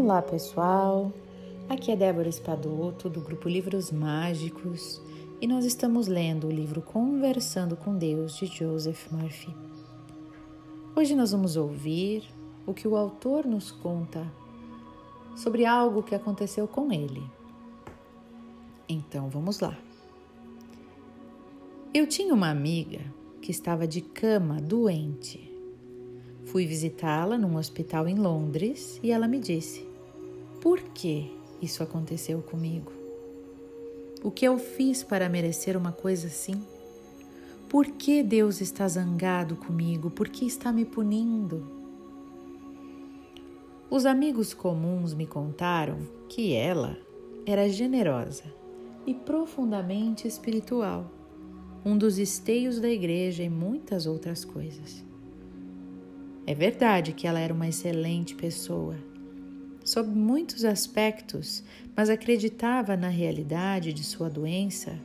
Olá pessoal, aqui é Débora Espadoto do grupo Livros Mágicos e nós estamos lendo o livro Conversando com Deus de Joseph Murphy. Hoje nós vamos ouvir o que o autor nos conta sobre algo que aconteceu com ele. Então vamos lá. Eu tinha uma amiga que estava de cama doente Fui visitá-la num hospital em Londres e ela me disse: Por que isso aconteceu comigo? O que eu fiz para merecer uma coisa assim? Por que Deus está zangado comigo? Por que está me punindo? Os amigos comuns me contaram que ela era generosa e profundamente espiritual, um dos esteios da igreja e muitas outras coisas. É verdade que ela era uma excelente pessoa, sob muitos aspectos, mas acreditava na realidade de sua doença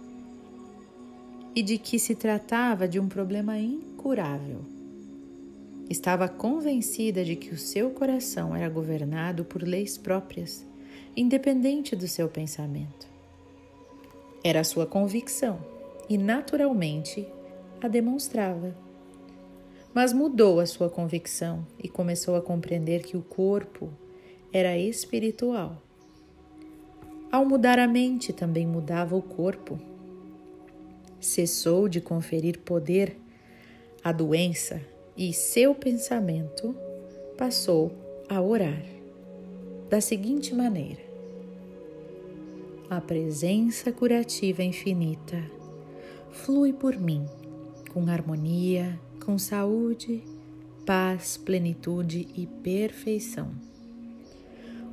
e de que se tratava de um problema incurável. Estava convencida de que o seu coração era governado por leis próprias, independente do seu pensamento. Era sua convicção e, naturalmente, a demonstrava mas mudou a sua convicção e começou a compreender que o corpo era espiritual. Ao mudar a mente, também mudava o corpo. Cessou de conferir poder à doença e seu pensamento passou a orar da seguinte maneira: A presença curativa infinita flui por mim com harmonia, com saúde, paz, plenitude e perfeição.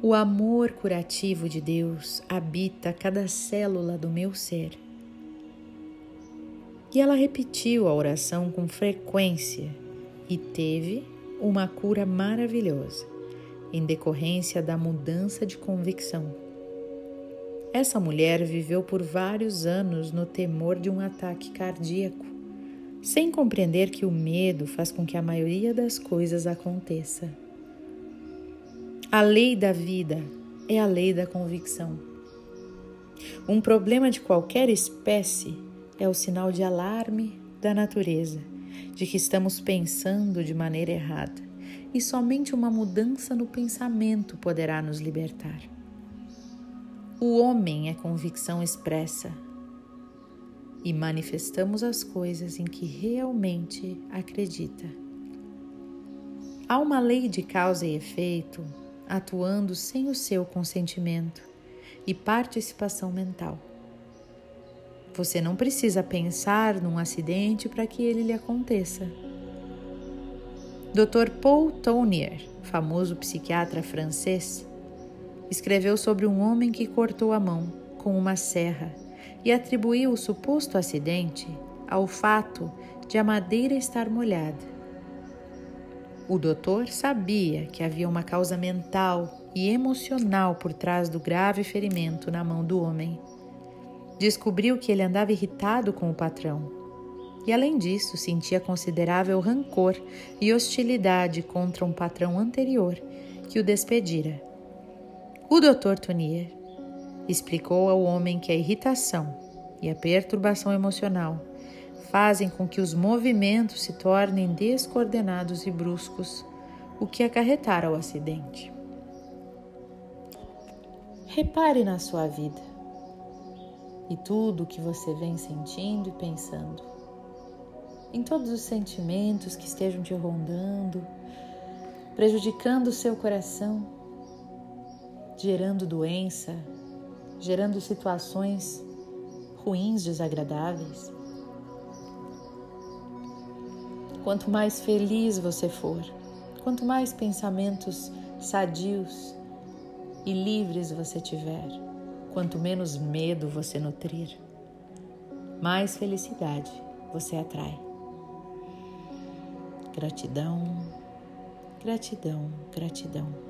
O amor curativo de Deus habita cada célula do meu ser. E ela repetiu a oração com frequência e teve uma cura maravilhosa, em decorrência da mudança de convicção. Essa mulher viveu por vários anos no temor de um ataque cardíaco sem compreender que o medo faz com que a maioria das coisas aconteça. A lei da vida é a lei da convicção. Um problema de qualquer espécie é o sinal de alarme da natureza de que estamos pensando de maneira errada e somente uma mudança no pensamento poderá nos libertar. O homem é convicção expressa, e manifestamos as coisas em que realmente acredita. Há uma lei de causa e efeito atuando sem o seu consentimento e participação mental. Você não precisa pensar num acidente para que ele lhe aconteça. Dr. Paul Tournier, famoso psiquiatra francês, escreveu sobre um homem que cortou a mão com uma serra e atribuiu o suposto acidente ao fato de a madeira estar molhada. O doutor sabia que havia uma causa mental e emocional por trás do grave ferimento na mão do homem. Descobriu que ele andava irritado com o patrão e, além disso, sentia considerável rancor e hostilidade contra um patrão anterior que o despedira. O Dr. Tonier explicou ao homem que a irritação e a perturbação emocional fazem com que os movimentos se tornem descoordenados e bruscos, o que acarretara o acidente. Repare na sua vida e tudo o que você vem sentindo e pensando, em todos os sentimentos que estejam te rondando, prejudicando o seu coração, gerando doença, gerando situações ruins, desagradáveis. Quanto mais feliz você for, quanto mais pensamentos sadios e livres você tiver, quanto menos medo você nutrir, mais felicidade você atrai. Gratidão, gratidão, gratidão.